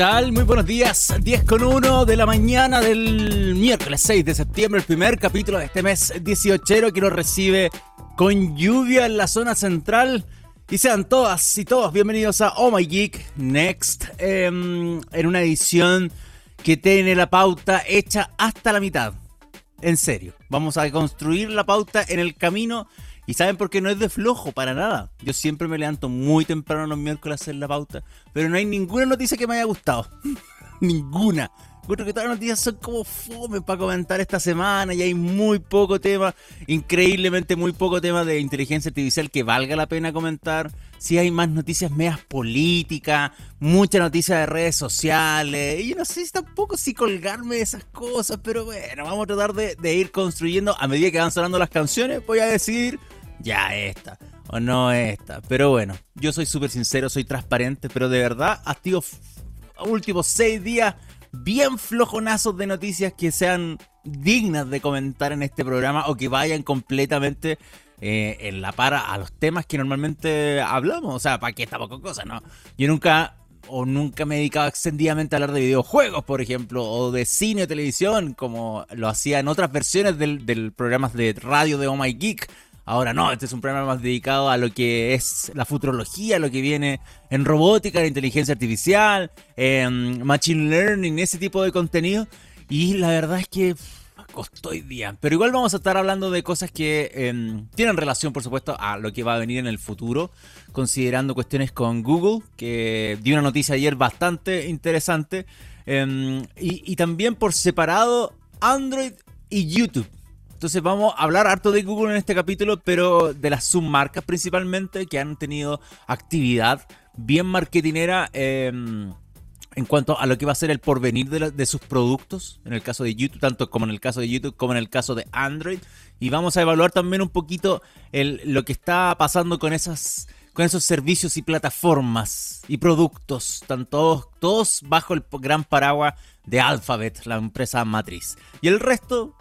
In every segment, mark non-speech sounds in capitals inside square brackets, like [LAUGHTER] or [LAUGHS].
tal? Muy buenos días. 10 con 1 de la mañana del miércoles 6 de septiembre, el primer capítulo de este mes 18 que lo recibe con lluvia en la zona central. Y sean todas y todos bienvenidos a Oh My Geek Next, em, en una edición que tiene la pauta hecha hasta la mitad. En serio, vamos a construir la pauta en el camino y saben por qué no es de flojo, para nada. Yo siempre me levanto muy temprano los miércoles a hacer la pauta, pero no hay ninguna noticia que me haya gustado. [LAUGHS] ninguna. Creo que todas las noticias son como fome para comentar esta semana y hay muy poco tema, increíblemente muy poco tema de inteligencia artificial que valga la pena comentar. Si hay más noticias medias políticas, mucha noticia de redes sociales. Y yo no sé si tampoco si colgarme de esas cosas, pero bueno, vamos a tratar de, ir construyendo a medida que van sonando las canciones. Voy a decidir ya esta o no esta. Pero bueno, yo soy súper sincero, soy transparente, pero de verdad ha sido últimos seis días bien flojonazos de noticias que sean dignas de comentar en este programa o que vayan completamente eh, en la para a los temas que normalmente hablamos. O sea, ¿para qué tampoco cosas, no? Yo nunca o nunca me he dedicado extendidamente a hablar de videojuegos, por ejemplo, o de cine o televisión, como lo hacía en otras versiones del, del programa de radio de Oh My Geek Ahora no, este es un programa más dedicado a lo que es la futurología, lo que viene en robótica, en inteligencia artificial, en machine learning, ese tipo de contenido. Y la verdad es que costó hoy día. Pero igual vamos a estar hablando de cosas que em, tienen relación, por supuesto, a lo que va a venir en el futuro, considerando cuestiones con Google, que dio una noticia ayer bastante interesante, em, y también por separado Android y YouTube. Entonces vamos a hablar harto de Google en este capítulo, pero de las submarcas principalmente que han tenido actividad bien marketinera em, en cuanto a lo que va a ser el porvenir de, sus productos, en el caso de YouTube, tanto como en el caso de YouTube como en el caso de Android. Y vamos a evaluar también un poquito lo que está pasando con esas con esos servicios y plataformas y productos, están todos, todos bajo el gran paraguas de Alphabet, la empresa matriz. Y el resto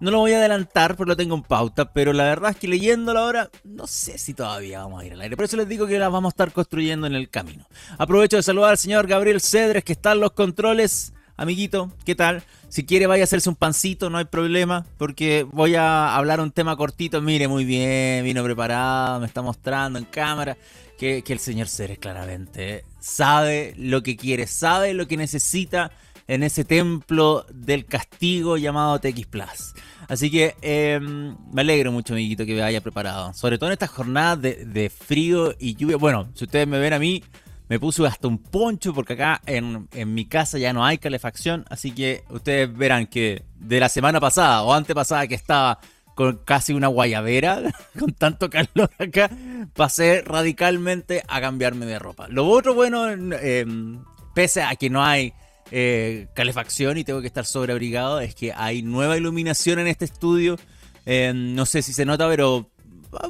no lo voy a adelantar porque lo tengo en pauta, pero la verdad es que leyéndolo ahora, no sé si todavía vamos a ir al aire. Por eso les digo que las vamos a estar construyendo en el camino. Aprovecho de saludar al señor Gabriel Cedres, que está en los controles. Amiguito, ¿qué tal? Si quiere vaya a hacerse un pancito, no hay problema, porque voy a hablar un tema cortito. Mire, muy bien, vino preparado, me está mostrando en cámara que, que el señor Cedres claramente sabe lo que quiere, sabe lo que necesita en ese templo del castigo llamado TX Plus. Así que em, me alegro mucho, amiguito, que me haya preparado. Sobre todo en estas jornadas de, frío y lluvia. Bueno, si ustedes me ven a mí, me puse hasta un poncho porque acá en, mi casa ya no hay calefacción. Así que ustedes verán que de la semana pasada o antepasada que estaba con casi una guayabera, [LAUGHS] con tanto calor acá, pasé radicalmente a cambiarme de ropa. Lo otro bueno, em, pese a que no hay eh, calefacción y tengo que estar sobreabrigado es que hay nueva iluminación en este estudio. Eh, no sé si se nota, pero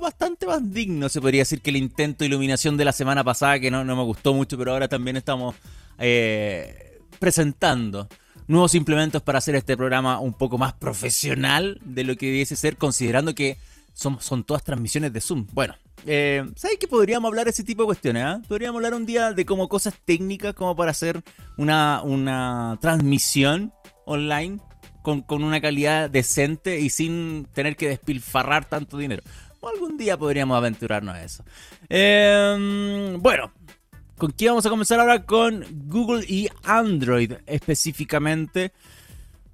bastante más digno, se podría decir, que el intento de iluminación de la semana pasada, que no, me gustó mucho, pero ahora también estamos eh, presentando nuevos implementos para hacer este programa un poco más profesional de lo que debiese ser, considerando que son, todas transmisiones de Zoom. Bueno, eh, ¿Sabes que podríamos hablar de ese tipo de cuestiones? Ah? Podríamos hablar un día de como cosas técnicas como para hacer una, una transmisión online con, una calidad decente y sin tener que despilfarrar tanto dinero. O algún día podríamos aventurarnos a eso. Em, bueno, ¿con qué vamos a comenzar ahora? Con Google y Android específicamente.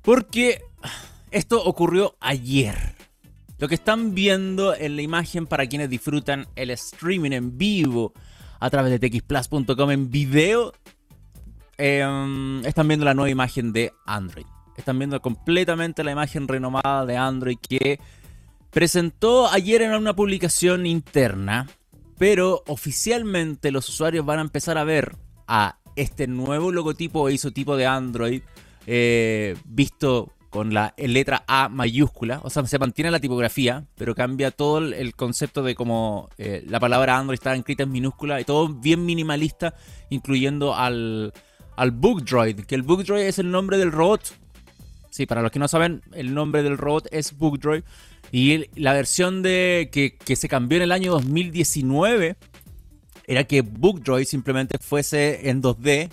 Porque esto ocurrió ayer. Lo que están viendo en la imagen para quienes disfrutan el streaming en vivo a través de txplus.com en video, em, están viendo la nueva imagen de Android. Están viendo completamente la imagen renomada de Android que presentó ayer en una publicación interna, pero oficialmente los usuarios van a empezar a ver a este nuevo logotipo o isotipo de Android eh, visto con la letra A mayúscula, o sea, se mantiene la tipografía, pero cambia todo el concepto de cómo eh, la palabra Android está escrita en minúscula y todo bien minimalista, incluyendo al, al Bookdroid, que el Bookdroid es el nombre del robot. Sí, para los que no saben, el nombre del robot es Bookdroid. Y la versión de que, que se cambió en el año 2019 era que Bookdroid simplemente fuese en 2D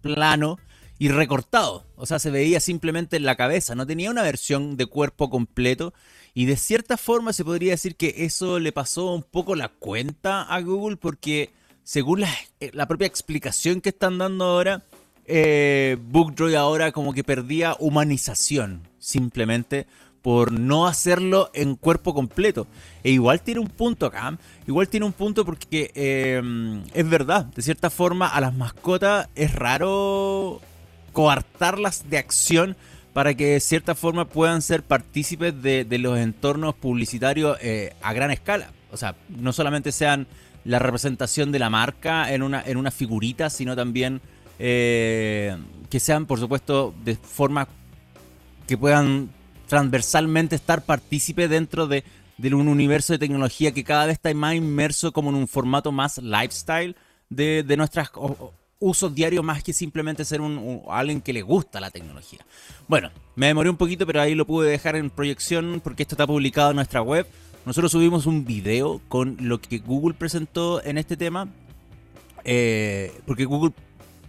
plano y recortado. O sea, se veía simplemente en la cabeza, no tenía una versión de cuerpo completo. Y de cierta forma se podría decir que eso le pasó un poco la cuenta a Google porque según la, eh, propia explicación que están dando ahora, eh, BookDroid ahora como que perdía humanización simplemente por no hacerlo en cuerpo completo. E igual tiene un punto acá, igual tiene un punto porque eh, es verdad, de cierta forma a las mascotas es raro coartarlas de acción para que de cierta forma puedan ser partícipes de, los entornos publicitarios eh, a gran escala. O sea, no solamente sean la representación de la marca en una, en una figurita, sino también eh, que sean, por supuesto, de forma que puedan transversalmente estar partícipes dentro de, un universo de tecnología que cada vez está más inmerso como en un formato más lifestyle de, de nuestras usos diarios más que simplemente ser un, alguien que le gusta la tecnología. Bueno, me demoré un poquito, pero ahí lo pude dejar en proyección porque esto está publicado en nuestra web. Nosotros subimos un video con lo que Google presentó en este tema, eh, porque Google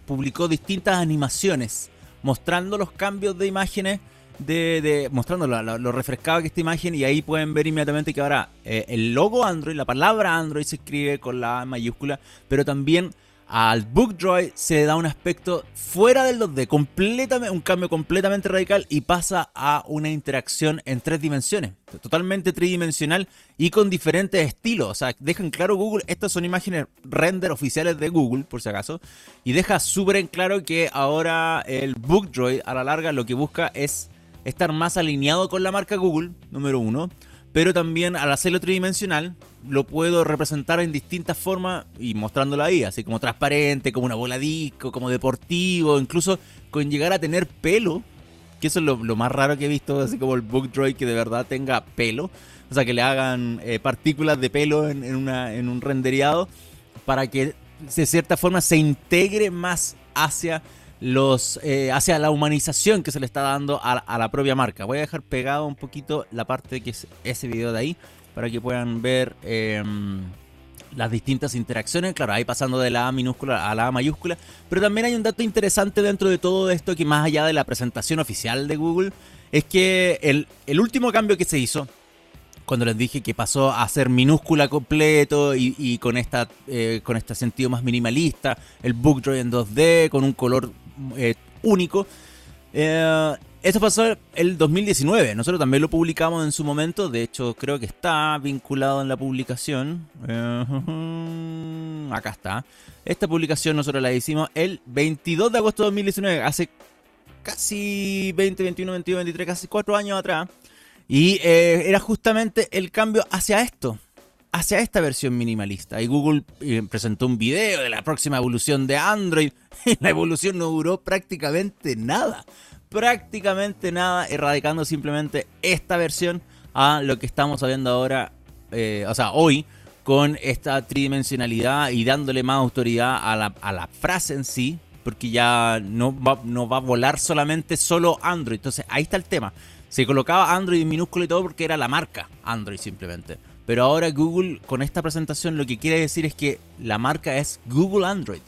publicó distintas animaciones mostrando los cambios de imágenes, de, mostrando lo, refrescado que esta imagen y ahí pueden ver inmediatamente que ahora eh, el logo Android, la palabra Android se escribe con la mayúscula, pero también al BookDroid se le da un aspecto fuera del 2D, completamente, un cambio completamente radical y pasa a una interacción en tres dimensiones, totalmente tridimensional y con diferentes estilos. O sea, dejan claro Google, estas son imágenes render oficiales de Google, por si acaso, y deja súper en claro que ahora el BookDroid a la larga lo que busca es estar más alineado con la marca Google, número uno pero también al hacerlo tridimensional lo puedo representar en distintas formas y mostrándolo ahí, así como transparente, como una bola disco, como deportivo, incluso con llegar a tener pelo, que eso es lo, más raro que he visto, así como el Book Droid que de verdad tenga pelo, o sea, que le hagan eh, partículas de pelo en, en un rendereado para que de cierta forma se integre más hacia los eh, hacia la humanización que se le está dando a, la propia marca. Voy a dejar pegado un poquito la parte que es ese video de ahí para que puedan ver em, las distintas interacciones. Claro, ahí pasando de la A minúscula a la A mayúscula. Pero también hay un dato interesante dentro de todo esto que más allá de la presentación oficial de Google es que el, último cambio que se hizo cuando les dije que pasó a ser minúscula completo y, con, esta, eh, con este sentido más minimalista, el Book Droid en 2D, con un color eh, único. Eh, esto pasó el 2019, nosotros también lo publicamos en su momento, de hecho creo que está vinculado en la publicación. [LAUGHS] acá está. Esta publicación nosotros la hicimos el 22 de agosto de 2019, hace casi 20, 21, 22, 23, casi 4 años atrás. Y eh, era justamente el cambio hacia esto, hacia esta versión minimalista. Y Google eh, presentó un video de la próxima evolución de Android. [LAUGHS] Y la evolución no duró prácticamente nada. Prácticamente nada, erradicando simplemente esta versión a lo que estamos viendo ahora, eh, o sea, hoy, con esta tridimensionalidad y dándole más autoridad a la, a la frase en sí, porque ya no va, no va a volar solamente solo Android. Entonces, ahí está el tema. Se colocaba Android en minúsculo y todo porque era la marca Android simplemente. Pero ahora Google con esta presentación lo que quiere decir es que la marca es Google Android.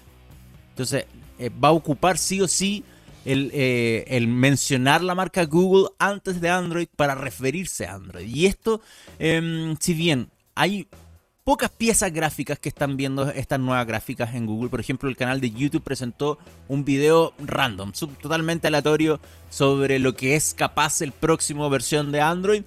Entonces eh, va a ocupar sí o sí el, eh, el, mencionar la marca Google antes de Android para referirse a Android. Y esto, em, si bien hay pocas piezas gráficas que están viendo estas nuevas gráficas en Google. Por ejemplo, el canal de YouTube presentó un video random, totalmente aleatorio, sobre lo que es capaz el próximo versión de Android.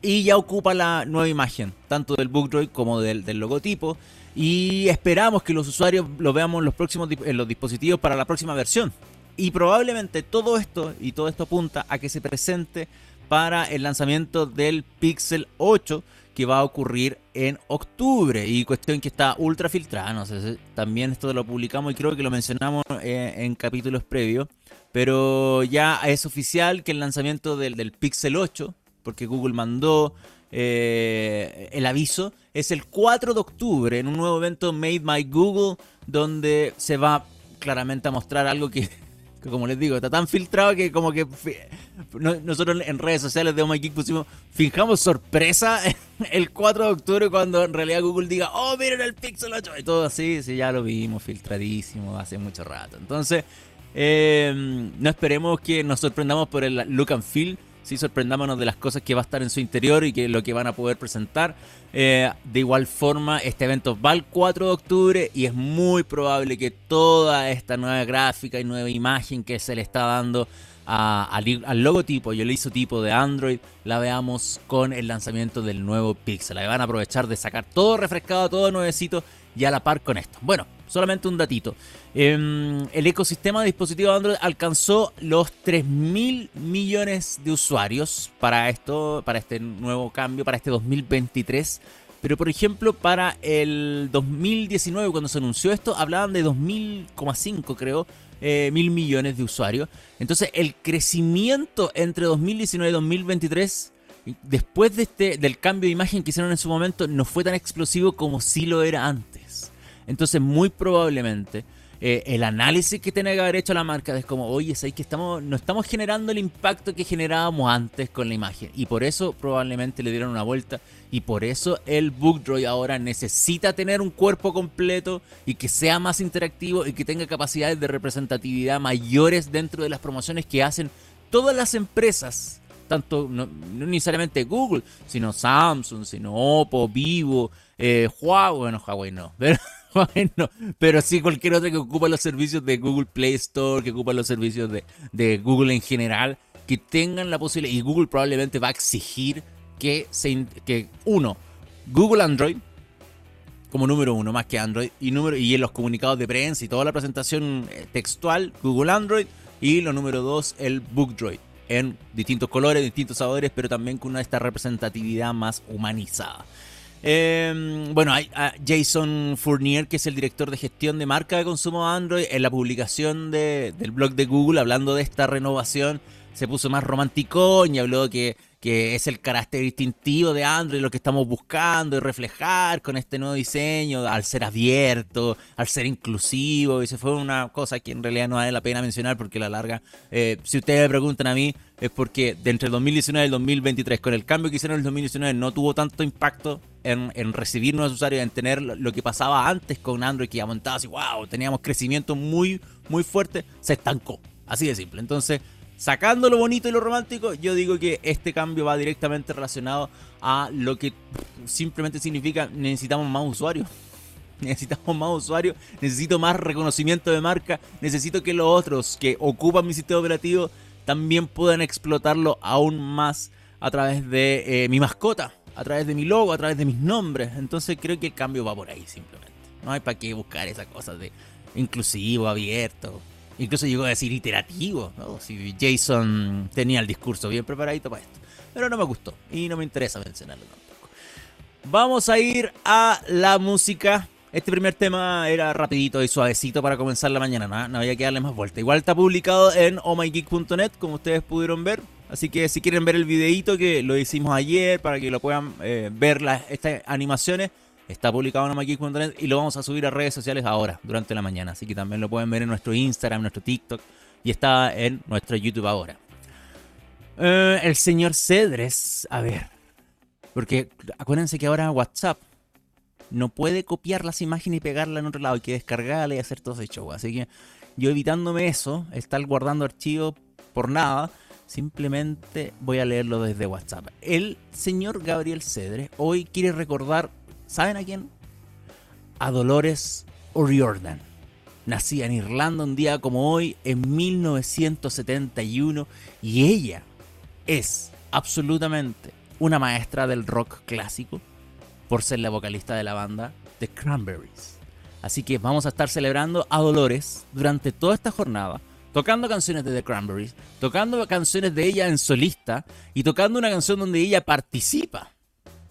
Y ya ocupa la nueva imagen, tanto del BookDroid como del, logotipo. Y esperamos que los usuarios lo veamos en los próximos en los dispositivos para la próxima versión. Y probablemente todo esto, y todo esto apunta a que se presente para el lanzamiento del Pixel 8 que va a ocurrir en octubre. Y cuestión que está ultra filtrada, no sé, también esto lo publicamos y creo que lo mencionamos eh, en capítulos previos, pero ya es oficial que el lanzamiento del, Pixel 8, porque Google mandó eh, el aviso, es el 4 de octubre en un nuevo evento Made by Google, donde se va claramente a mostrar algo que como les digo, está tan filtrado que como que nosotros en redes sociales de Oh pusimos, fijamos sorpresa [LAUGHS] el 4 de octubre cuando en realidad Google diga, oh, miren el Pixel 8 y todo así, sí, ya lo vimos filtradísimo hace mucho rato. Entonces, Eh, no esperemos que nos sorprendamos por el look and feel. Sí, sorprendámonos de las cosas que va a estar en su interior y que lo que van a poder presentar. Eh, de igual forma, este evento va el 4 de octubre y es muy probable que toda esta nueva gráfica y nueva imagen que se le está dando al, logotipo y el isotipo de Android la veamos con el lanzamiento del nuevo Pixel. La van a aprovechar de sacar todo refrescado, todo nuevecito y a la par con esto. Bueno, solamente un datito. Em, el ecosistema de dispositivos Android alcanzó los 3 mil millones de usuarios para esto, para este nuevo cambio, para este 2023. Pero por ejemplo, para el 2019, cuando se anunció esto, hablaban de 2.000,5 creo, eh, mil millones de usuarios. Entonces, el crecimiento entre 2019 y 2023, después de este, del cambio de imagen que hicieron en su momento, no fue tan explosivo como sí lo era antes. Entonces, muy probablemente eh, el análisis que tiene que haber hecho la marca es como, oye, ¿sabes que estamos, no estamos generando el impacto que generábamos antes con la imagen? Y por eso probablemente le dieron una vuelta y por eso el Bookdroid ahora necesita tener un cuerpo completo y que sea más interactivo y que tenga capacidades de representatividad mayores dentro de las promociones que hacen todas las empresas. Tanto, no, necesariamente Google, sino Samsung, sino Oppo, Vivo, eh, Huawei, bueno, Huawei no, [LAUGHS] pero pero sí cualquier otra que ocupa los servicios de Google Play Store, que ocupa los servicios de, Google en general, que tengan la posibilidad, y Google probablemente va a exigir que, se, que uno, Google Android, como número uno, más que Android, y, número, y en los comunicados de prensa y toda la presentación eh, textual, Google Android, y lo número dos, el BookDroid, en distintos colores, distintos sabores, pero también con una esta representatividad más humanizada. Em, bueno, hay Jason Fournier, que es el director de gestión de marca de consumo Android, en la publicación del blog de Google, hablando de esta renovación, se puso más romántico y habló que que es el carácter distintivo de Android, lo que estamos buscando y reflejar con este nuevo diseño, al ser abierto, al ser inclusivo, y se fue una cosa que en realidad no vale la pena mencionar porque la larga, eh, si ustedes me preguntan a mí, es porque de entre el 2019 y el 2023, con el cambio que hicieron en el 2019, no tuvo tanto impacto en, recibir nuevos usuarios, en tener lo, que pasaba antes con Android, que aumentaba así, wow, teníamos crecimiento muy, muy fuerte, se estancó. Así de simple. Entonces, Sacando lo bonito y lo romántico, yo digo que este cambio va directamente relacionado a lo que simplemente significa necesitamos más usuarios. [LAUGHS] Necesitamos más usuarios, necesito más reconocimiento de marca, necesito que los otros que ocupan mi sistema operativo también puedan explotarlo aún más a través de eh, mi mascota, a través de mi logo, a través de mis nombres. Entonces creo que el cambio va por ahí simplemente. No hay para qué buscar esas cosas de inclusivo, abierto. Incluso llegó a decir iterativo, ¿no? Si Jason tenía el discurso bien preparadito para esto. Pero no me gustó y no me interesa mencionarlo tampoco. Vamos a ir a la música. Este primer tema era rapidito y suavecito para comenzar la mañana, no, no había que darle más vuelta. Igual está publicado en ohmygeek.net, como ustedes pudieron ver. Así que si quieren ver el videito que lo hicimos ayer para que lo puedan eh, ver las, estas animaciones, Está publicado en amageek.net y lo vamos a subir a redes sociales ahora, durante la mañana. Así que también lo pueden ver en nuestro Instagram, nuestro TikTok y está en nuestro YouTube ahora. Eh, el señor Cedres, a ver. Porque acuérdense que ahora WhatsApp no puede copiar las imágenes y pegarla en otro lado. Hay que descargarla y hacer todo ese show. Así que yo evitándome eso, estar guardando archivos por nada, simplemente voy a leerlo desde WhatsApp. El señor Gabriel Cedres hoy quiere recordar ¿Saben a quién? A Dolores O'Riordan. Nacida en Irlanda un día como hoy, en 1971, y ella es absolutamente una maestra del rock clásico por ser la vocalista de la banda The Cranberries. Así que vamos a estar celebrando a Dolores durante toda esta jornada, tocando canciones de The Cranberries, tocando canciones de ella en solista y tocando una canción donde ella participa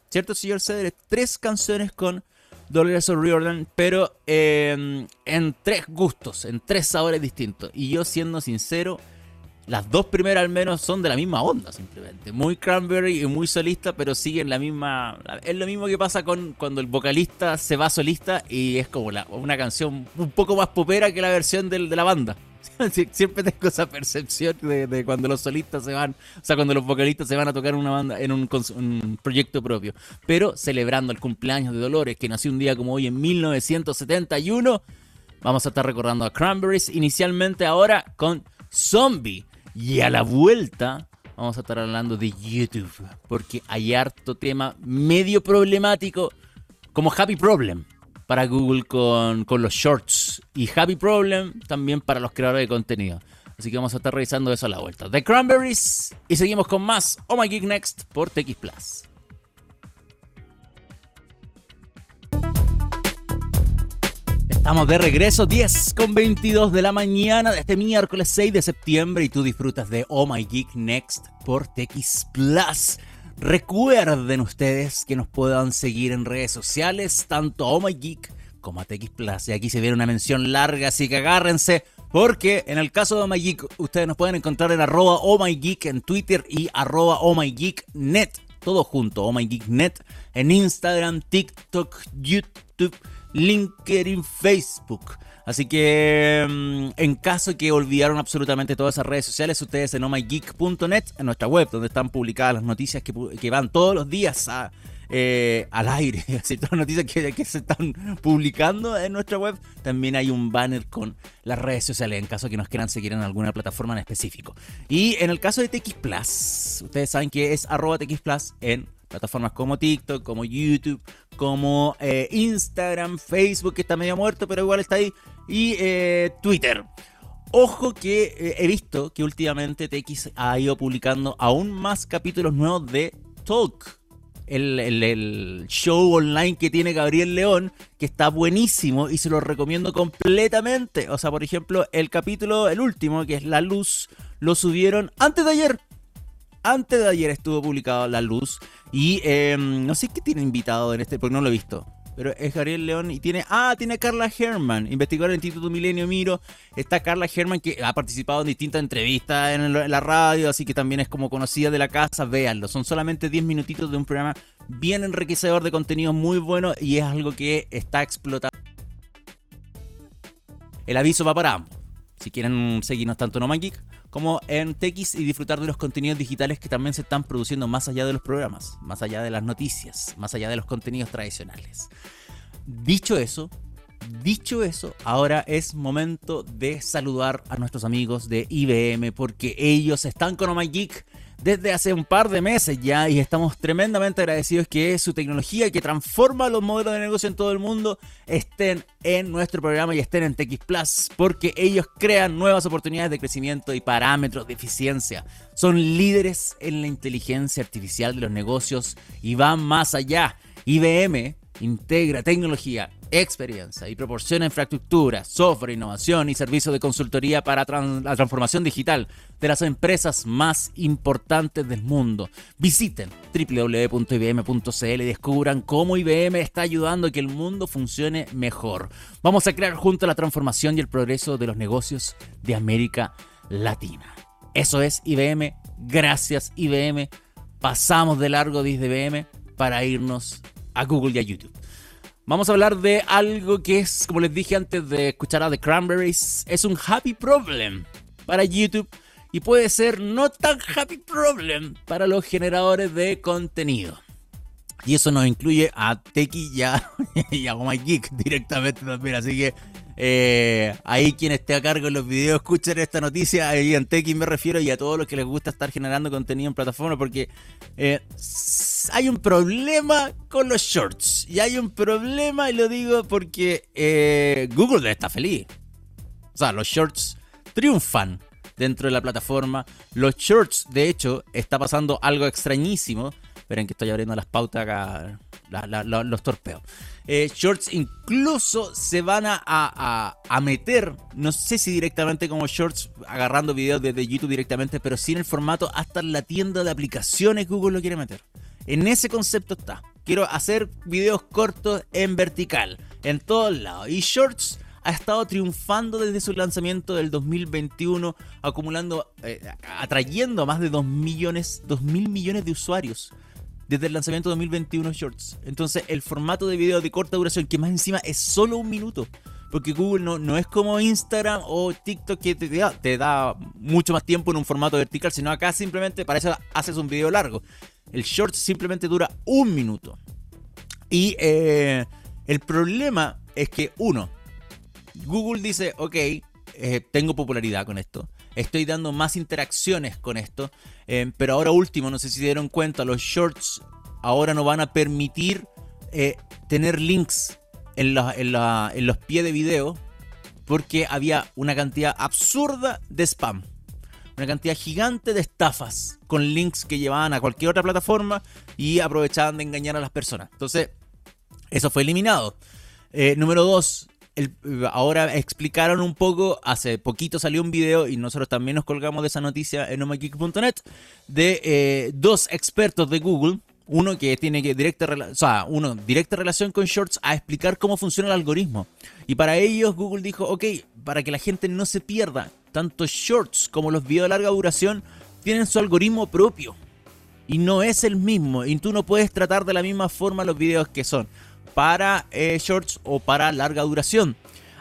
¿Cierto, señor Cedric? Tres canciones con Dolores O'Riordan, pero em, en tres gustos, en tres sabores distintos. Y yo, siendo sincero, las dos primeras al menos son de la misma onda, simplemente. Muy cranberry y muy solista, pero siguen la misma. Es lo mismo que pasa con cuando el vocalista se va solista y es como una canción un poco más popera que la versión de la banda. [LAUGHS] Siempre tengo esa percepción de, cuando los solistas se van, o sea, cuando los vocalistas se van a tocar una banda en un, proyecto propio. Pero celebrando el cumpleaños de Dolores, que nació un día como hoy en 1971, Vamos a estar recordando a Cranberries inicialmente ahora con Zombie. Y a la vuelta vamos a estar hablando de YouTube. Porque hay harto tema medio problemático como Happy Problem para Google con, con los shorts. Y Happy Problem también para los creadores de contenido. Así que vamos a estar revisando eso a la vuelta. The Cranberries. Y seguimos con más Oh My Geek Next por TX Plus. Estamos de regreso, 10 con 22 de la mañana de este miércoles 6 de septiembre y tú disfrutas de Oh My Geek Next por TX Plus. Recuerden ustedes que nos puedan seguir en redes sociales, tanto Oh como a TX Plus. Y aquí se viene una mención larga, así que agárrense porque en el caso de Oh ustedes nos pueden encontrar en arroba Oh en Twitter y arroba Oh Net. Todo junto, Oh Net en Instagram, TikTok, YouTube, LinkedIn, Facebook. Así que mm, en caso que olvidaron absolutamente todas esas redes sociales, ustedes en omygeek.net, en nuestra web, donde están publicadas las noticias que, que van todos los días eh, al aire, [LAUGHS] así todas las noticias que, se están publicando en nuestra web, también hay un banner con las redes sociales en caso que nos quieran seguir en alguna plataforma en específico. Y en el caso de TX Plus, ustedes saben que es arroba TX Plus en plataformas como TikTok, como YouTube, como eh, Instagram, Facebook, que está medio muerto, pero igual está ahí, y eh, Twitter. Ojo que he visto que últimamente TX ha ido publicando aún más capítulos nuevos de Talk el, show online que tiene Gabriel León, que está buenísimo y se lo recomiendo completamente. O sea, por ejemplo, el capítulo, el último, que es La Luz, lo subieron antes de ayer. Antes de ayer estuvo publicado La Luz. Y em, no sé qué tiene invitado en este, porque no lo he visto pero es Gabriel León y tiene, ah, tiene a Carla Herman, investigadora del Instituto Milenio Miro. Está Carla Herman que ha participado en distintas entrevistas en, la radio, así que también es como conocida de la casa, véanlo. Son solamente 10 minutitos de un programa bien enriquecedor de contenido muy bueno y es algo que está explotando. El aviso va para ambos. Si quieren seguirnos tanto en Oman como en TX y disfrutar de los contenidos digitales que también se están produciendo más allá de los programas, más allá de las noticias, más allá de los contenidos tradicionales. Dicho eso, dicho eso, ahora es momento de saludar a nuestros amigos de IBM porque ellos están con Geek desde hace un par de meses ya y estamos tremendamente agradecidos que su tecnología que transforma los modelos de negocio en todo el mundo estén en nuestro programa y estén en TX Plus porque ellos crean nuevas oportunidades de crecimiento y parámetros de eficiencia. Son líderes en la inteligencia artificial de los negocios y van más allá. IBM integra tecnología experiencia y proporciona infraestructura, software, innovación y servicios de consultoría para la transformación digital de las empresas más importantes del mundo. Visiten www.ibm.cl y descubran cómo IBM está ayudando a que el mundo funcione mejor. Vamos a crear juntos la transformación y el progreso de los negocios de América Latina. Eso es IBM. Gracias IBM. Pasamos de largo desde IBM para irnos a Google y a YouTube. Vamos a hablar de algo que es, como les dije antes de escuchar a The Cranberries, es un happy problem para YouTube y puede ser no tan happy problem para los generadores de contenido. Y eso nos incluye a Teki y a, [LAUGHS] y a Geek directamente también. Así que eh, ahí quien esté a cargo de los videos escuchen esta noticia. En Teki me refiero y a todos los que les gusta estar generando contenido en plataforma porque eh, hay un problema con los shorts. Y hay un problema, y lo digo porque eh, Google está feliz. O sea, los shorts triunfan dentro de la plataforma. Los shorts, de hecho, está pasando algo extrañísimo. Esperen que estoy abriendo las pautas acá, los torpeos. Eh, shorts incluso se van a, meter, no sé si directamente como shorts, agarrando videos desde YouTube directamente, pero sí en el formato hasta la tienda de aplicaciones Google lo quiere meter. En ese concepto está. Quiero hacer videos cortos en vertical, en todos lados. Y shorts ha estado triunfando desde su lanzamiento del 2021, acumulando, eh, atrayendo a más de 2 millones, 2 mil millones de usuarios desde el lanzamiento 2021 Shorts. Entonces, el formato de video de corta duración, que más encima es solo un minuto. Porque Google no, no es como Instagram o TikTok que te da, te da mucho más tiempo en un formato vertical, sino acá simplemente para eso haces un video largo. El short simplemente dura un minuto. Y eh, el problema es que, uno, Google dice, ok, eh, tengo popularidad con esto, estoy dando más interacciones con esto, eh, pero ahora último, no sé si se dieron cuenta, los shorts ahora no van a permitir eh, tener links en, los pies de video porque había una cantidad absurda de spam. Una cantidad gigante de estafas con links que llevaban a cualquier otra plataforma y aprovechaban de engañar a las personas. Entonces, eso fue eliminado. número dos, ahora explicaron un poco, hace poquito salió un video y nosotros también nos colgamos de esa noticia en omageek.net de eh, dos expertos de Google, uno que tiene que o uno, directa relación con Shorts a explicar cómo funciona el algoritmo. Y para ellos Google dijo, ok, para que la gente no se pierda, tanto Shorts como los videos de larga duración tienen su algoritmo propio. Y no es el mismo, y tú no puedes tratar de la misma forma los videos que son para eh, shorts o para larga duración.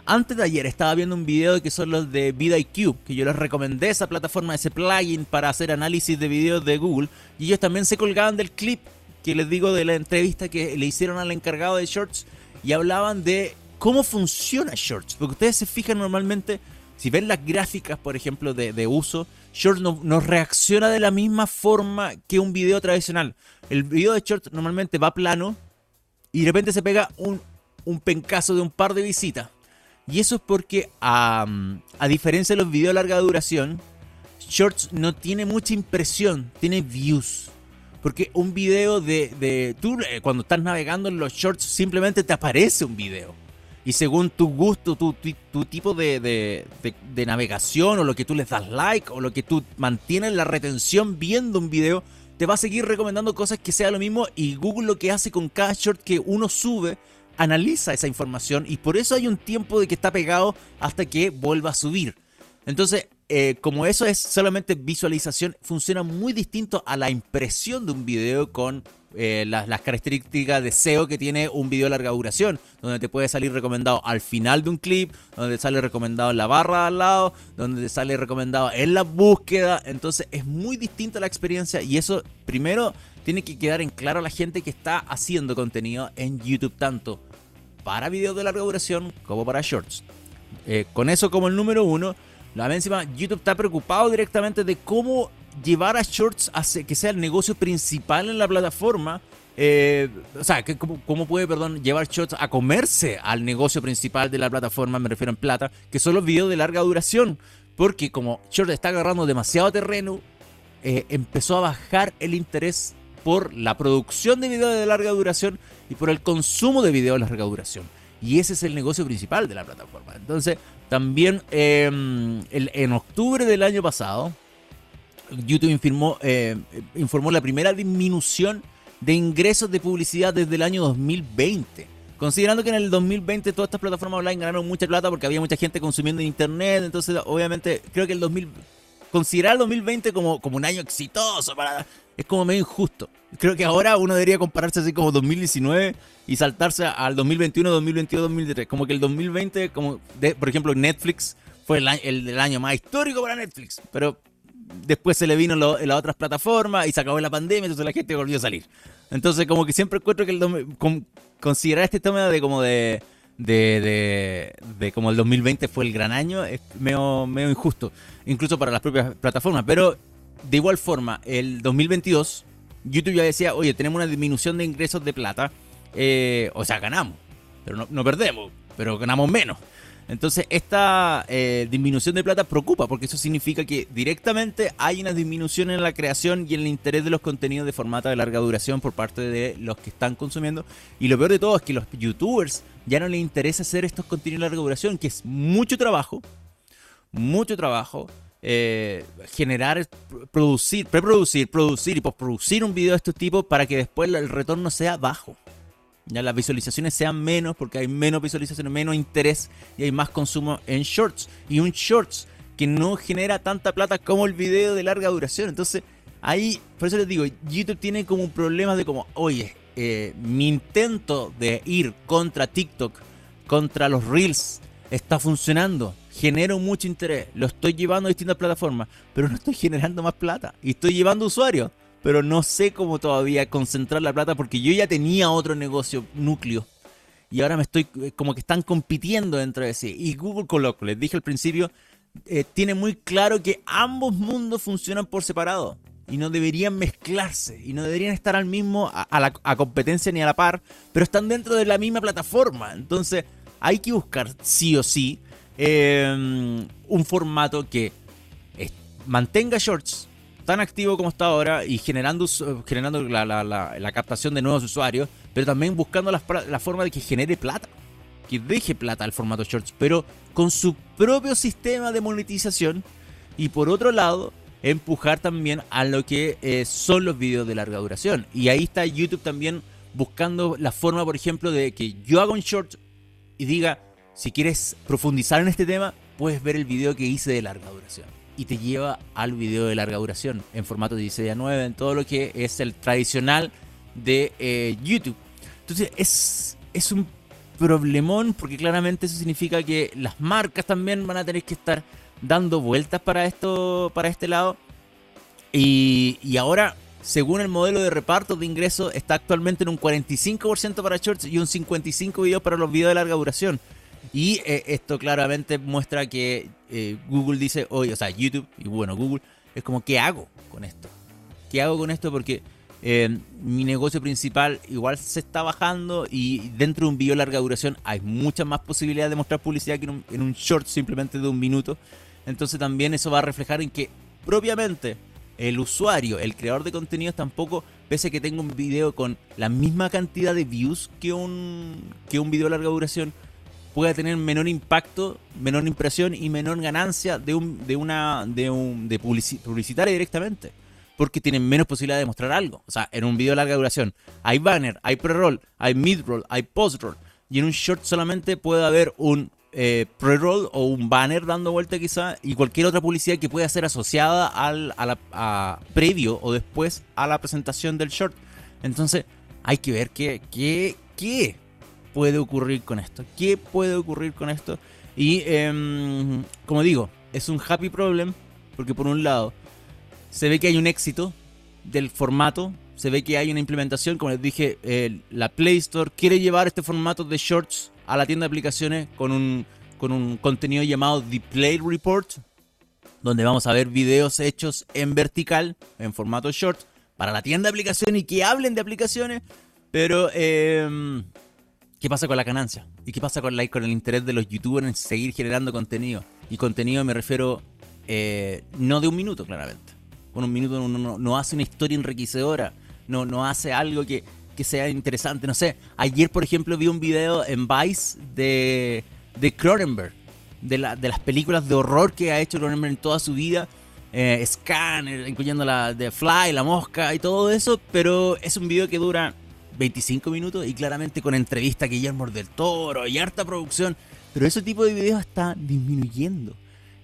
Antes de ayer estaba viendo un video que son los de VidIQ, que yo les recomendé esa plataforma, ese plugin para hacer análisis de videos de Google. Y ellos también se colgaban del clip que les digo de la entrevista que le hicieron al encargado de Shorts y hablaban de cómo funciona Shorts. Porque ustedes se fijan normalmente, si ven las gráficas, por ejemplo, de, uso, Shorts no, reacciona de la misma forma que un video tradicional. El video de Shorts normalmente va plano, y de repente se pega un, un pencazo de un par de visitas. Y eso es porque, a, diferencia de los videos de larga duración, Shorts no tiene mucha impresión, tiene views. Porque un video de, de. Tú, eh, cuando estás navegando en los shorts, simplemente te aparece un video. Y según tu gusto, tu, tu, tipo de, de, de, navegación, o lo que tú les das like, o lo que tú mantienes la retención viendo un video, te va a seguir recomendando cosas que sea lo mismo y Google lo que hace con cada short que uno sube, analiza esa información y por eso hay un tiempo de que está pegado hasta que vuelva a subir. Entonces, eh, como eso es solamente visualización, funciona muy distinto a la impresión de un video con eh, las, características de SEO que tiene un video de larga duración, donde te puede salir recomendado al final de un clip, donde te sale recomendado en la barra al lado, donde te sale recomendado en la búsqueda. Entonces es muy distinta la experiencia y eso primero tiene que quedar en claro a la gente que está haciendo contenido en YouTube, tanto para videos de larga duración como para shorts. Eh, con eso como el número uno, la encima YouTube está preocupado directamente de cómo llevar a Shorts a que sea el negocio principal en la plataforma. Eh, o sea, que cómo, puede, perdón, llevar Shorts a comerse al negocio principal de la plataforma, me refiero en plata, que son los videos de larga duración. Porque como Shorts está agarrando demasiado terreno, eh, empezó a bajar el interés por la producción de videos de larga duración y por el consumo de videos de larga duración. Y ese es el negocio principal de la plataforma. Entonces, también em, en octubre del año pasado, YouTube informó, eh, informó la primera disminución de ingresos de publicidad desde el año 2020. Considerando que en el 2020 todas estas plataformas online ganaron mucha plata porque había mucha gente consumiendo en internet, entonces obviamente creo que el 2000 considerar el 2020 como, como un año exitoso para es como medio injusto. Creo que ahora uno debería compararse así como 2019 y saltarse al 2021, 2022, 2023. Como que el 2020, como por ejemplo Netflix, fue el, el, el año más histórico para Netflix. Pero después se le vino las otras plataformas y se acabó la pandemia, entonces la gente volvió a salir. Entonces, como que siempre encuentro que el considerar este tema de como de, de, de, como el 2020 fue el gran año es medio, medio injusto, incluso para las propias plataformas. Pero de igual forma, el 2022, YouTube ya decía, oye, tenemos una disminución de ingresos de plata, eh, o sea, ganamos, pero no, no perdemos, pero ganamos menos. Entonces, esta eh, disminución de plata preocupa porque eso significa que directamente hay una disminución en la creación y en el interés de los contenidos de formato de larga duración por parte de los que están consumiendo. Y lo peor de todo es que los youtubers ya no les interesa hacer estos contenidos de larga duración, que es mucho trabajo, mucho trabajo. Eh, generar, producir, preproducir, producir y postproducir un video de este tipo para que después el retorno sea bajo ya las visualizaciones sean menos porque hay menos visualizaciones, menos interés y hay más consumo en shorts. Y un shorts que no genera tanta plata como el video de larga duración. Entonces, ahí, por eso les digo, YouTube tiene como un problema de como, oye, eh, mi intento de ir contra TikTok, contra los Reels, está funcionando. Genero mucho interés, lo estoy llevando a distintas plataformas, pero no estoy generando más plata y estoy llevando usuarios pero no sé cómo todavía concentrar la plata porque yo ya tenía otro negocio núcleo y ahora me estoy eh, como que están compitiendo dentro de sí. Y Google con lo que les dije al principio, eh, tiene muy claro que ambos mundos funcionan por separado y no deberían mezclarse y no deberían estar al mismo a, la a competencia ni a la par, pero están dentro de la misma plataforma. Entonces hay que buscar sí o sí em, un formato que mantenga shorts tan activo como está ahora y generando, generando la, captación de nuevos usuarios, pero también buscando la, la forma de que genere plata que deje plata al formato shorts, pero con su propio sistema de monetización. Y por otro lado, empujar también a lo que eh, son los videos de larga duración. Y ahí está YouTube también buscando la forma, por ejemplo, de que yo haga un short y diga, si quieres profundizar en este tema, puedes ver el video que hice de larga duración. Y te lleva al video de larga duración en formato 16 a 9, en todo lo que es el tradicional de eh, YouTube. Entonces es, es un problemón porque claramente eso significa que las marcas también van a tener que estar dando vueltas para esto, para este lado. Y, y ahora, según el modelo de reparto de ingresos, está actualmente en un 45% para shorts y un 55% videos para los videos de larga duración. Y eh, esto claramente muestra que eh, Google dice, hoy, o sea, YouTube y bueno, Google, es como, ¿qué hago con esto? ¿Qué hago con esto? Porque eh, mi negocio principal igual se está bajando y dentro de un video de larga duración hay muchas más posibilidades de mostrar publicidad que en un, short simplemente de un minuto. Entonces también eso va a reflejar en que propiamente el usuario, el creador de contenidos tampoco, pese a que tenga un video con la misma cantidad de views que un, que un video de larga duración, pueda tener menor impacto, menor impresión y menor ganancia de un, de una, de un, de publicitaria directamente porque tienen menos posibilidad de mostrar algo. O sea, en un video de larga duración hay banner, hay pre-roll, hay mid-roll, hay post-roll. Y en un short solamente puede haber un eh, pre-roll o un banner dando vuelta quizá y cualquier otra publicidad que pueda ser asociada al, a la, previo o después a la presentación del short. Entonces hay que ver qué, qué, qué puede ocurrir con esto. ¿Qué puede ocurrir con esto? Y em, como digo, es un happy problem porque por un lado se ve que hay un éxito del formato, se ve que hay una implementación, como les dije, la Play Store quiere llevar este formato de shorts a la tienda de aplicaciones con un, con un contenido llamado The Play Report, donde vamos a ver videos hechos en vertical, en formato short, para la tienda de aplicaciones y que hablen de aplicaciones, pero em, ¿qué pasa con la ganancia? ¿Y qué pasa con, la, con el interés de los youtubers en seguir generando contenido? Y contenido me refiero eh, no de un minuto, claramente con un minuto uno no, hace una historia enriquecedora, no, no hace algo que, sea interesante. No sé, ayer por ejemplo vi un video en Vice de, de Cronenberg, de, la, de las películas de horror que ha hecho Cronenberg en toda su vida. Eh, Scanner, incluyendo la de Fly, la mosca y todo eso, pero es un video que dura 25 minutos y claramente con entrevista a Guillermo del Toro y harta producción, pero ese tipo de videos está disminuyendo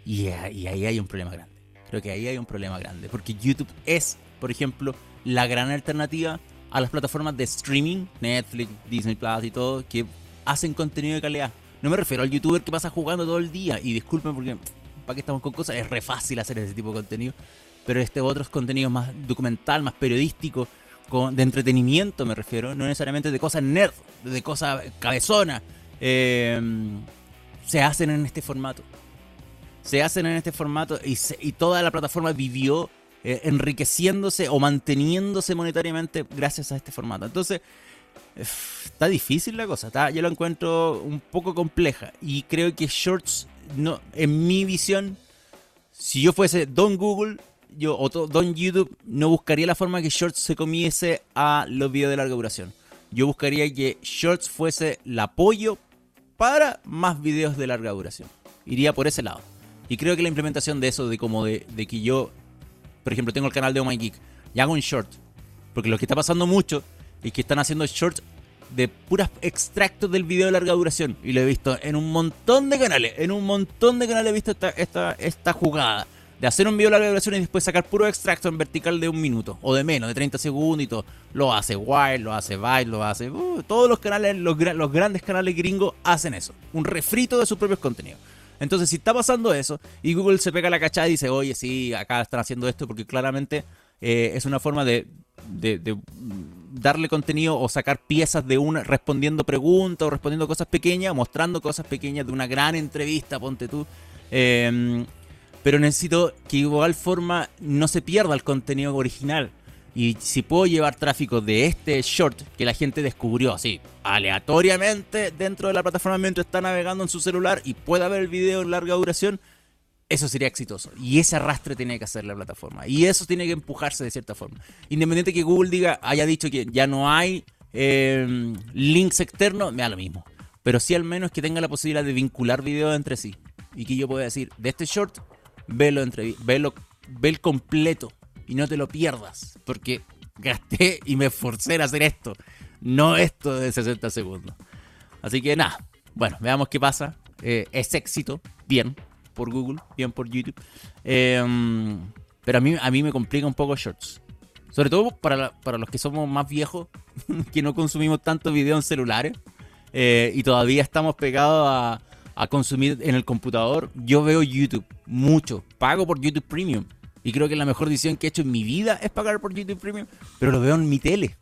y ahí hay un problema grande. Creo que ahí hay un problema grande, porque YouTube es, por ejemplo, la gran alternativa a las plataformas de streaming, Netflix, Disney Plus y todo, que hacen contenido de calidad. No me refiero al youtuber que pasa jugando todo el día, y disculpen porque, ¿para qué estamos con cosas? Es re fácil hacer ese tipo de contenido, pero este otros contenidos más documental, más periodístico, de entretenimiento me refiero, no necesariamente de cosas nerd, de cosas cabezonas, eh, se hacen en este formato se hacen en este formato y, y toda la plataforma vivió eh, enriqueciéndose o manteniéndose monetariamente gracias a este formato. Entonces, está difícil la cosa, está, yo lo encuentro un poco compleja y creo que Shorts, no, en mi visión, si yo fuese Don Google yo, o Don YouTube, no buscaría la forma que Shorts se comiese a los videos de larga duración. Yo buscaría que Shorts fuese el apoyo para más videos de larga duración. Iría por ese lado. Y creo que la implementación de eso, de como de, que yo, por ejemplo, tengo el canal de Oh My Geek y hago un short, porque lo que está pasando mucho es que están haciendo shorts de puras extractos del video de larga duración. Y lo he visto en un montón de canales. En un montón de canales he visto esta, esta jugada. De hacer un video de larga duración y después sacar puro extracto en vertical de un minuto. O de menos, de 30 segundos y todo. Lo hace Wild, lo hace Vice, lo hace... Uh, todos los canales, los, grandes canales gringos hacen eso. Un refrito de sus propios contenidos. Entonces, si está pasando eso y Google se pega la cachada y dice, oye, sí, acá están haciendo esto porque claramente eh, es una forma de, darle contenido o sacar piezas de una, respondiendo preguntas o respondiendo cosas pequeñas, mostrando cosas pequeñas de una gran entrevista, ponte tú. Em, pero necesito que igual forma no se pierda el contenido original. Y si puedo llevar tráfico de este short que la gente descubrió así, aleatoriamente dentro de la plataforma mientras está navegando en su celular y pueda ver el video en larga duración, eso sería exitoso. Y ese arrastre tiene que hacer la plataforma. Y eso tiene que empujarse de cierta forma. Independiente que Google diga, haya dicho que ya no hay em, links externos, me da lo mismo. Pero sí al menos que tenga la posibilidad de vincular videos entre sí. Y que yo pueda decir, de este short, velo, velo, ve el completo y no te lo pierdas, porque gasté y me esforcé en hacer esto, no esto de 60 segundos. Así que nada, bueno, veamos qué pasa. Eh, es éxito, bien por Google, bien por YouTube. Em, pero a mí, a mí me complica un poco Shorts. Sobre todo para, para los que somos más viejos, [LAUGHS] que no consumimos tanto video en celulares eh, y todavía estamos pegados a, a consumir en el computador. Yo veo YouTube mucho, pago por YouTube Premium y creo que la mejor decisión que he hecho en mi vida es pagar por YouTube Premium, pero lo veo en mi tele.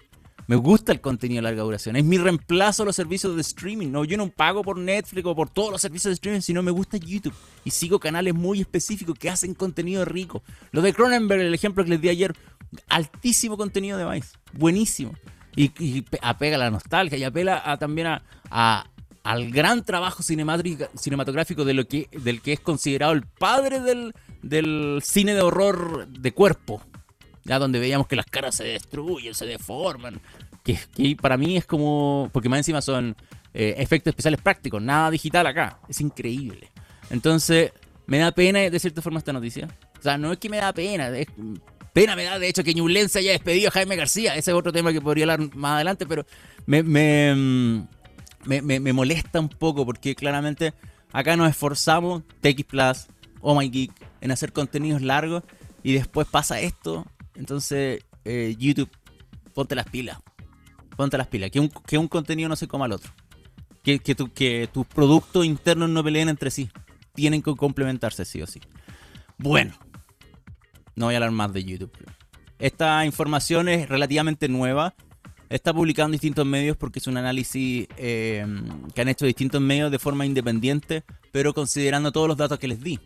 Me gusta el contenido de larga duración. Es mi reemplazo a los servicios de streaming. No, yo no pago por Netflix o por todos los servicios de streaming, sino me gusta YouTube. Y sigo canales muy específicos que hacen contenido rico. Lo de Cronenberg, el ejemplo que les di ayer, altísimo contenido de Vice. Buenísimo. Y, apega a la nostalgia y apela también a, al gran trabajo cinematográfico de lo que, del que es considerado el padre del, del cine de horror de cuerpo, ya donde veíamos que las caras se destruyen, se deforman, que, para mí es como, porque más encima son eh, efectos especiales prácticos, nada digital acá, es increíble. Entonces, me da pena de cierta forma esta noticia. O sea, no es que me da pena, pena me da. De hecho que Ñublen se haya despedido a Jaime García, ese es otro tema que podría hablar más adelante, pero me, me, me, me molesta un poco porque claramente acá nos esforzamos, TX Plus, Oh My Geek, en hacer contenidos largos y después pasa esto. Entonces, eh, YouTube, ponte las pilas. Ponte las pilas. Que un, que un contenido no se coma al otro. Que, que, que tus productos internos no peleen entre sí. Tienen que complementarse sí o sí. Bueno, no voy a hablar más de YouTube. Esta información es relativamente nueva. Está publicado en distintos medios porque es un análisis eh, que han hecho distintos medios de forma independiente, pero considerando todos los datos que les di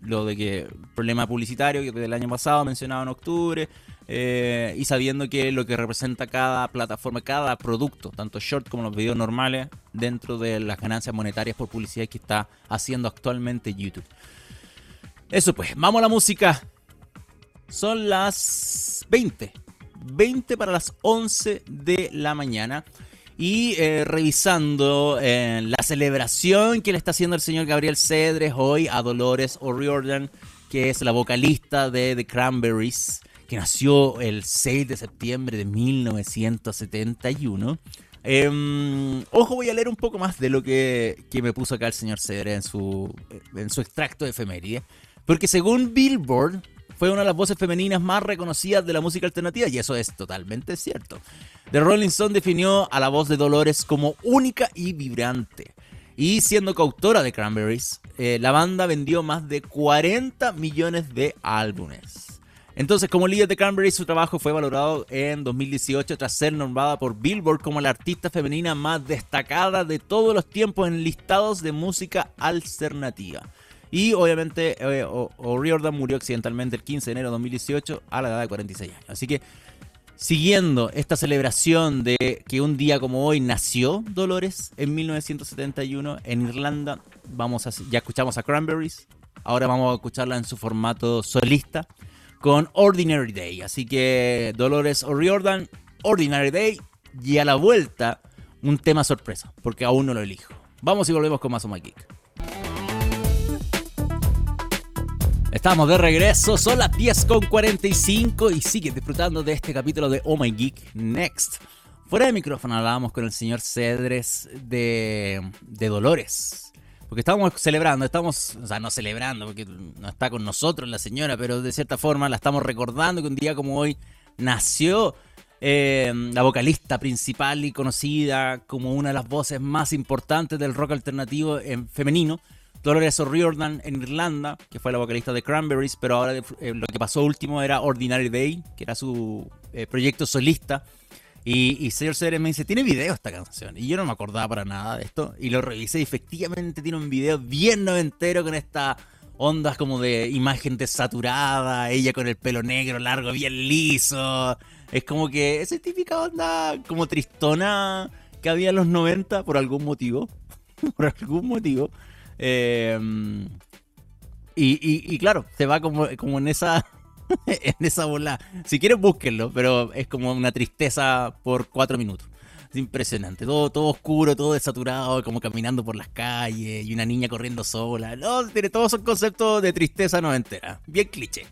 lo de que problema publicitario que del año pasado mencionado en octubre eh, y sabiendo que lo que representa cada plataforma, cada producto, tanto short como los videos normales, dentro de las ganancias monetarias por publicidad que está haciendo actualmente YouTube. Eso pues, vamos a la música. Son las 20. 20 para las 11 de la mañana y eh, revisando eh, la celebración que le está haciendo el señor Gabriel Cedres hoy a Dolores O'Riordan, que es la vocalista de The Cranberries, que nació el 6 de septiembre de 1971. Em, ojo, voy a leer un poco más de lo que, me puso acá el señor Cedres en su, en su extracto de efeméride. Porque según Billboard, fue una de las voces femeninas más reconocidas de la música alternativa, y eso es totalmente cierto. The Rolling Stone definió a la voz de Dolores como única y vibrante. Y siendo coautora de Cranberries, eh, la banda vendió más de 40 millones de álbumes. Entonces, como líder de Cranberries, su trabajo fue valorado en 2018 tras ser nombrada por Billboard como la artista femenina más destacada de todos los tiempos en listados de música alternativa. Y obviamente eh, O'Riordan murió accidentalmente el 15 de enero de 2018 a la edad de 46 años. Así que siguiendo esta celebración de que un día como hoy nació Dolores en 1971 en Irlanda, vamos a, ya escuchamos a Cranberries, ahora vamos a escucharla en su formato solista con Ordinary Day. Así que Dolores O'Riordan, Ordinary Day y a la vuelta un tema sorpresa, porque aún no lo elijo. Vamos y volvemos con más My Geek. Estamos de regreso, son las 10.45 y sigue disfrutando de este capítulo de Oh My Geek Next. Fuera de micrófono hablábamos con el señor Cedres de, de Dolores. Porque estamos celebrando, estamos, o sea, no celebrando porque no está con nosotros la señora, pero de cierta forma la estamos recordando que un día como hoy nació eh, la vocalista principal y conocida como una de las voces más importantes del rock alternativo en femenino, Dolores O'Riordan en Irlanda, que fue la vocalista de Cranberries, pero ahora eh, lo que pasó último era Ordinary Day, que era su eh, proyecto solista. Y, y señor CR me dice, tiene video esta canción. Y yo no me acordaba para nada de esto. Y lo revisé y efectivamente tiene un video bien noventero con esta ondas como de imagen desaturada, ella con el pelo negro largo, bien liso. Es como que esa típica onda como tristona que había en los 90 por algún motivo. [LAUGHS] por algún motivo. Em, y, claro, se va como, en esa [LAUGHS] en esa bola. Si quieren, búsquenlo, pero es como una tristeza por cuatro minutos. Es impresionante. Todo, todo oscuro, todo desaturado, como caminando por las calles y una niña corriendo sola. No, tiene todos esos conceptos de tristeza noventera. Bien cliché.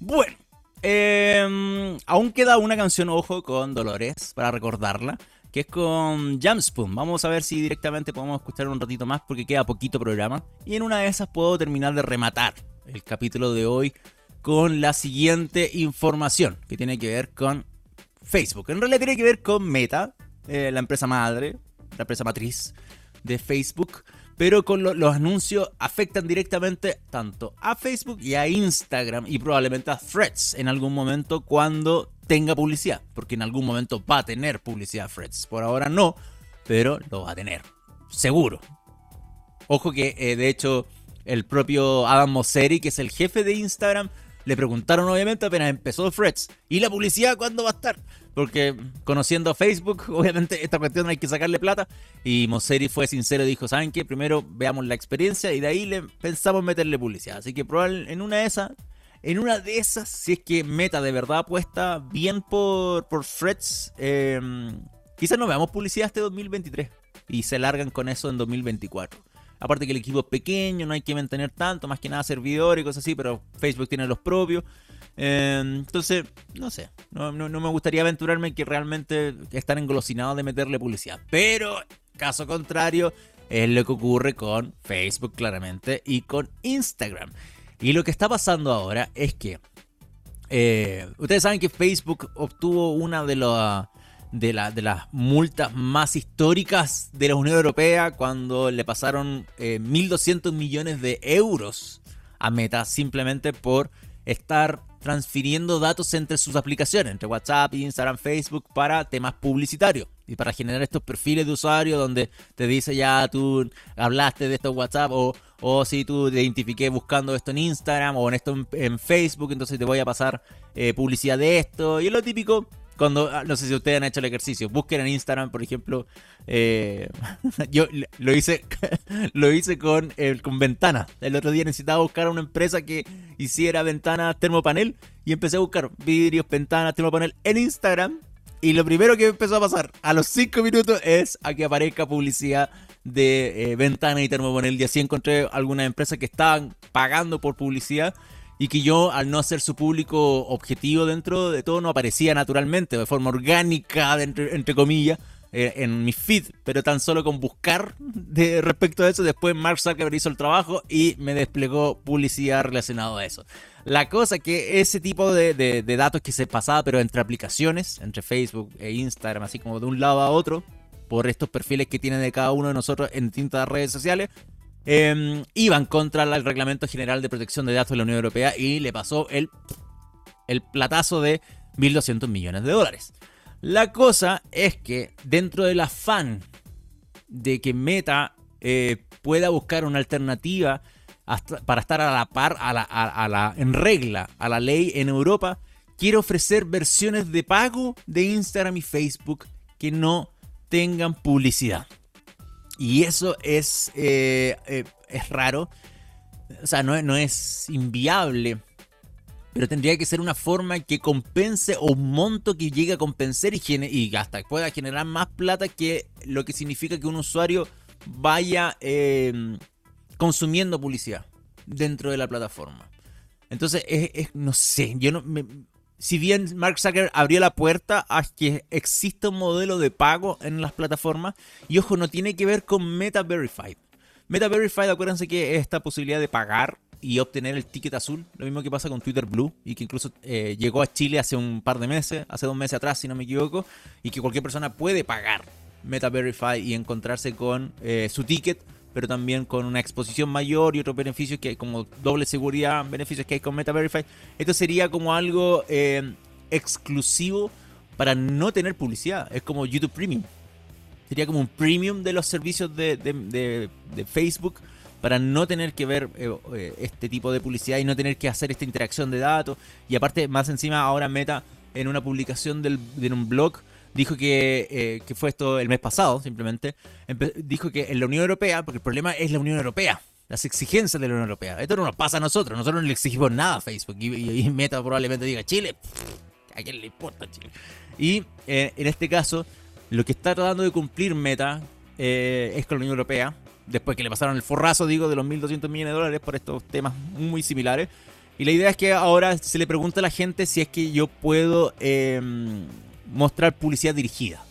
Bueno, em, aún queda una canción, ojo, con Dolores para recordarla que es con Jamspoon. Vamos a ver si directamente podemos escuchar un ratito más porque queda poquito programa. Y en una de esas puedo terminar de rematar el capítulo de hoy con la siguiente información que tiene que ver con Facebook. En realidad tiene que ver con Meta, eh, la empresa madre, la empresa matriz de Facebook. Pero con los anuncios afectan directamente tanto a Facebook y a Instagram y probablemente a Threads en algún momento cuando tenga publicidad, porque en algún momento va a tener publicidad Freds. Por ahora no, pero lo va a tener, seguro. Ojo que, eh, de hecho, el propio Adam Mosseri, que es el jefe de Instagram, le preguntaron obviamente apenas empezó Freds, ¿y la publicidad cuándo va a estar? Porque conociendo a Facebook, [LAUGHS] obviamente esta cuestión hay que sacarle plata. Y Mosseri fue sincero y dijo, ¿saben qué? Primero veamos la experiencia y de ahí le pensamos meterle publicidad. Así que probablemente en una de esas en una de esas, si es que Meta de verdad apuesta bien por, por Freds, em, quizás no veamos publicidad este 2023 y se largan con eso en 2024. Aparte que el equipo es pequeño, no hay que mantener tanto, más que nada servidores y cosas así, pero Facebook tiene los propios. Em, entonces, no sé, no, me gustaría aventurarme que realmente están engolosinados de meterle publicidad. Pero, caso contrario, es lo que ocurre con Facebook claramente y con Instagram. Y lo que está pasando ahora es que eh, ustedes saben que Facebook obtuvo una de, las multas más históricas de la Unión Europea cuando le pasaron 1.200 eh, millones de euros a Meta simplemente por estar transfiriendo datos entre sus aplicaciones, entre WhatsApp, Instagram, Facebook, para temas publicitarios y para generar estos perfiles de usuario donde te dice ya tú hablaste de esto en WhatsApp o o si tú te identifiqué buscando esto en Instagram o en esto en, Facebook, entonces te voy a pasar eh, publicidad de esto. Y es lo típico cuando, ah, no sé si ustedes han hecho el ejercicio, busquen en Instagram, por ejemplo, eh, [LAUGHS] yo lo hice, [LAUGHS] lo hice con, el con ventanas. El otro día necesitaba buscar una empresa que hiciera ventanas termopanel y empecé a buscar vidrios, ventanas, termopanel en Instagram. Y lo primero que empezó a pasar a los 5 minutos es a que aparezca publicidad de eh, ventana y termopanel y así encontré algunas empresas que estaban pagando por publicidad y que yo al no ser su público objetivo dentro de todo no aparecía naturalmente, de forma orgánica, entre, comillas, eh, en mi feed, pero tan solo con buscar de respecto a eso, después Mark Zuckerberg hizo el trabajo y me desplegó publicidad relacionada a eso. La cosa que ese tipo de, datos que se pasaba, pero entre aplicaciones, entre Facebook e Instagram, así como de un lado a otro, por estos perfiles que tienen de cada uno de nosotros en distintas redes sociales, eh, iban contra el Reglamento General de Protección de Datos de la Unión Europea y le pasó el, el platazo de 1.200 millones de dólares. La cosa es que dentro del afán de que Meta eh, pueda buscar una alternativa para estar a la par, a la, en regla a la ley en Europa, quiere ofrecer versiones de pago de Instagram y Facebook que no tengan publicidad. Y eso es, eh, eh, es raro. O sea, no, no, es inviable. Pero tendría que ser una forma que compense o un monto que llegue a compensar y, y pueda generar más plata que lo que significa que un usuario vaya em, consumiendo publicidad dentro de la plataforma. Entonces, es, no sé, yo no, si bien Mark Zuckerberg abrió la puerta a que exista un modelo de pago en las plataformas, y ojo, no tiene que ver con Meta Verified. Meta Verified, acuérdense que es esta posibilidad de pagar y obtener el ticket azul, lo mismo que pasa con Twitter Blue, y que incluso eh, llegó a Chile hace un par de meses, hace dos meses atrás, si no me equivoco, y que cualquier persona puede pagar Meta Verified y encontrarse con eh, su ticket pero también con una exposición mayor y otros beneficios que hay como doble seguridad, beneficios que hay con Meta Verify. Esto sería como algo eh, exclusivo para no tener publicidad. Es como YouTube Premium. Sería como un premium de los servicios de, Facebook para no tener que ver eh, eh, este tipo de publicidad y no tener que hacer esta interacción de datos. Y aparte, más encima, ahora Meta en una publicación del, de un blog dijo que, eh, que fue esto el mes pasado, simplemente, dijo que en la Unión Europea, porque el problema es la Unión Europea, las exigencias de la Unión Europea. Esto no nos pasa a nosotros, nosotros no le exigimos nada a Facebook. Y, Meta probablemente diga, Chile, ¿a quién le importa Chile? Y eh, en este caso, lo que está tratando de cumplir Meta eh, es con la Unión Europea, después que le pasaron el forrazo, digo, de los 1.200 millones de dólares por estos temas muy similares. Y la idea es que ahora se le pregunta a la gente si es que yo puedo em, mostrar publicidad dirigida.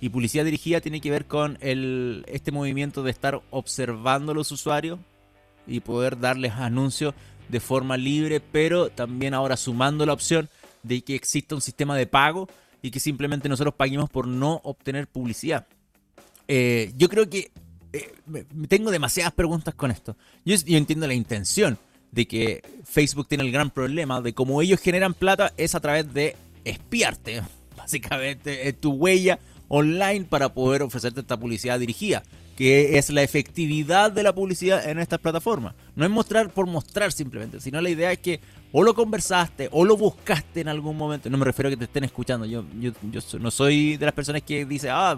Y publicidad dirigida tiene que ver con el, este movimiento de estar observando a los usuarios y poder darles anuncios de forma libre, pero también ahora sumando la opción de que exista un sistema de pago y que simplemente nosotros paguemos por no obtener publicidad. Eh, yo creo que eh, tengo demasiadas preguntas con esto. Yo, yo entiendo la intención de que Facebook tiene el gran problema de cómo ellos generan plata es a través de espiarte básicamente es tu huella online para poder ofrecerte esta publicidad dirigida, que es la efectividad de la publicidad en estas plataformas. No es mostrar por mostrar simplemente, sino la idea es que o lo conversaste o lo buscaste en algún momento. No me refiero a que te estén escuchando. Yo, yo, no soy de las personas que dice, ah,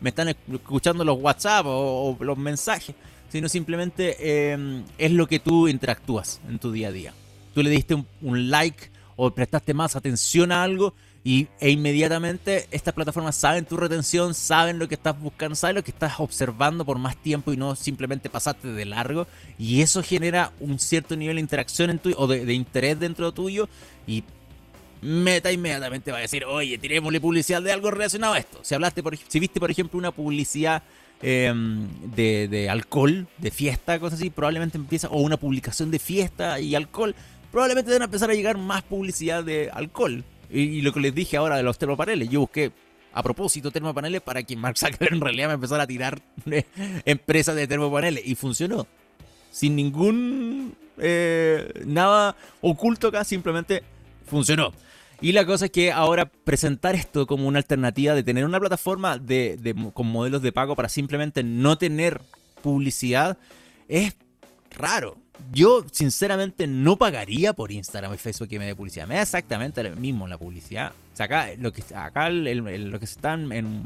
me están escuchando los WhatsApp o, los mensajes, sino simplemente em, es lo que tú interactúas en tu día a día. Tú le diste un like o prestaste más atención a algo y, e inmediatamente estas plataformas saben tu retención, saben lo que estás buscando, saben lo que estás observando por más tiempo y no simplemente pasaste de largo. Y eso genera un cierto nivel de interacción en tu, o de, interés dentro tuyo. Y Meta inmediatamente va a decir, oye, tirémosle publicidad de algo relacionado a esto. Si hablaste, por, si viste, por ejemplo, una publicidad em, de, de, alcohol, de fiesta, cosas así, probablemente empieza, o una publicación de fiesta y alcohol, probablemente deben empezar a llegar más publicidad de alcohol. Y, lo que les dije ahora de los termopaneles, yo busqué a propósito termopaneles para que Mark Zuckerberg en realidad me empezara a tirar [LAUGHS] empresas de termopaneles y funcionó. Sin ningún eh, nada oculto acá, simplemente funcionó. Y la cosa es que ahora presentar esto como una alternativa de tener una plataforma de, con modelos de pago para simplemente no tener publicidad es raro yo sinceramente no pagaría por Instagram y Facebook que me dé publicidad. Me da exactamente lo mismo la publicidad. acá lo que, acá lo que están en,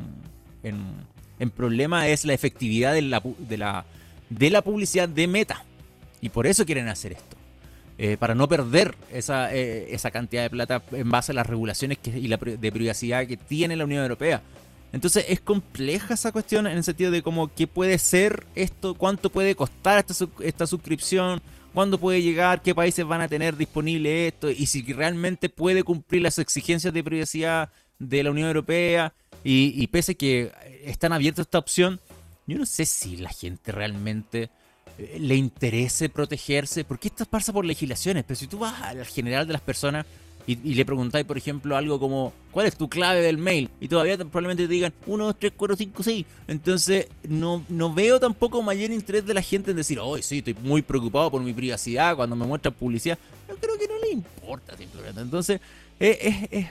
en, problema es la efectividad de la, de, la, de la publicidad de Meta. Y por eso quieren hacer esto. Eh, para no perder esa, eh, esa cantidad de plata en base a las regulaciones y la de privacidad que tiene la Unión Europea. Entonces es compleja esa cuestión en el sentido de cómo qué puede ser esto, cuánto puede costar esta, esta suscripción, cuándo puede llegar, qué países van a tener disponible esto y si realmente puede cumplir las exigencias de privacidad de la Unión Europea. Y, y pese que están abiertos a esta opción, yo no sé si la gente realmente eh, le interese protegerse, porque esto pasa por legislaciones, pero si tú vas al general de las personas y, le preguntáis, por ejemplo, algo como, ¿cuál es tu clave del mail? Y todavía probablemente te digan 1, 2, 3, 4, 5, 6. Entonces, no, no veo tampoco mayor interés de la gente en decir, oh, sí, estoy muy preocupado por mi privacidad cuando me muestran publicidad. Yo creo que no le importa simplemente. Entonces, es, es,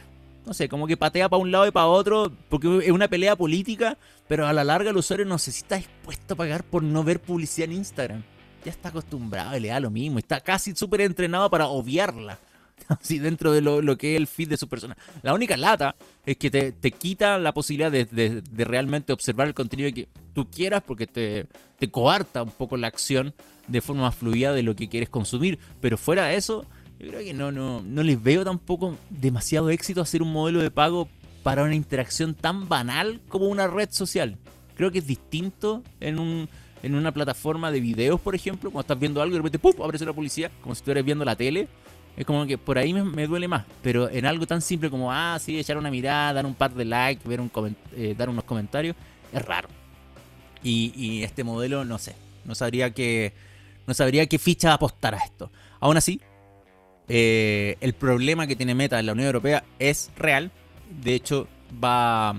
no sé, como que patea para un lado y para otro, porque es una pelea política, pero a la larga el usuario no sé si está dispuesto a pagar por no ver publicidad en Instagram. Ya está acostumbrado y le da lo mismo, está casi súper entrenado para obviarla. [LAUGHS] así dentro de lo, que es el feed de su persona. La única lata es que te, quita la posibilidad de, realmente observar el contenido que tú quieras porque te, te coarta un poco la acción de forma más fluida de lo que quieres consumir. Pero fuera de eso, yo creo que no, no, no les veo tampoco demasiado éxito hacer un modelo de pago para una interacción tan banal como una red social. Creo que es distinto en un en una plataforma de videos, por ejemplo, cuando estás viendo algo y de repente ¡pum! aparece una publicidad, como si estuvieras viendo la tele. Es como que por ahí me, duele más. Pero en algo tan simple como, ah, sí, echar una mirada, dar un par de likes, ver un eh, dar unos comentarios, es raro. Y, este modelo, no sé. No sabría qué, no sabría qué ficha apostar a esto. Aún así, eh, el problema que tiene Meta en la Unión Europea es real. De hecho, va,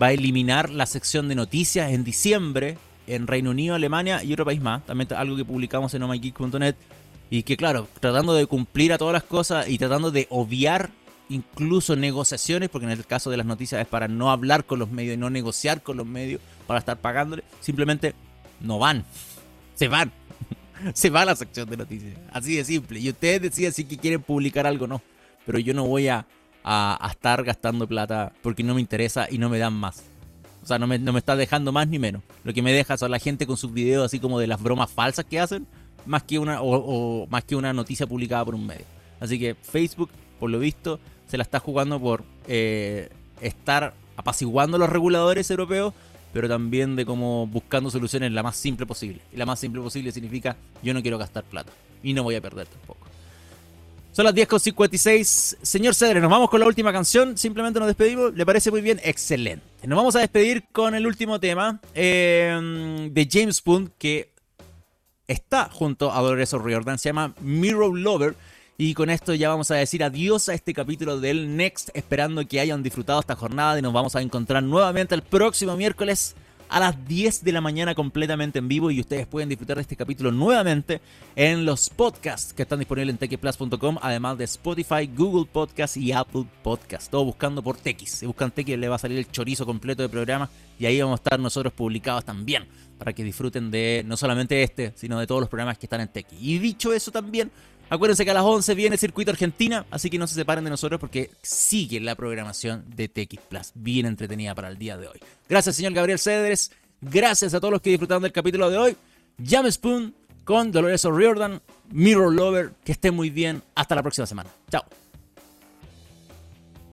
va a eliminar la sección de noticias en diciembre en Reino Unido, Alemania y otro país más. También algo que publicamos en omageek.net y que claro, tratando de cumplir a todas las cosas y tratando de obviar incluso negociaciones, porque en el caso de las noticias es para no hablar con los medios y no negociar con los medios para estar pagándole, simplemente no van, se van, [LAUGHS] se va la sección de noticias, así de simple. Y ustedes deciden si quieren publicar algo o no, pero yo no voy a, a, estar gastando plata porque no me interesa y no me dan más. O sea, no me, no me está dejando más ni menos. Lo que me deja son la gente con sus videos así como de las bromas falsas que hacen, más que una, o más que una noticia publicada por un medio. Así que Facebook, por lo visto, se la está jugando por eh, estar apaciguando a los reguladores europeos, pero también de como buscando soluciones la más simple posible. Y la más simple posible significa yo no quiero gastar plata y no voy a perder tampoco. Son las 10.56. Señor Cedre, nos vamos con la última canción. Simplemente nos despedimos. ¿Le parece muy bien? Excelente. Nos vamos a despedir con el último tema eh, de James Bond que está junto a Dolores O'Riordan. Se llama Mirror Lover. Y con esto ya vamos a decir adiós a este capítulo del Next, esperando que hayan disfrutado esta jornada y nos vamos a encontrar nuevamente el próximo miércoles a las 10 de la mañana completamente en vivo y ustedes pueden disfrutar de este capítulo nuevamente en los podcasts que están disponibles en techiplus.com, además de Spotify, Google Podcast y Apple Podcast. Todo buscando por Tex. Si buscan Tex le va a salir el chorizo completo de programa y ahí vamos a estar nosotros publicados también para que disfruten de no solamente este, sino de todos los programas que están en Tex. Y dicho eso también, Acuérdense que a las 11 viene Circuito Argentina, así que no se separen de nosotros porque sigue la programación de TX Plus, bien entretenida para el día de hoy. Gracias, señor Gabriel Cedres. Gracias a todos los que disfrutaron del capítulo de hoy. Jam Spoon con Dolores O'Riordan, Mirror Lover. Que estén muy bien. Hasta la próxima semana. Chao.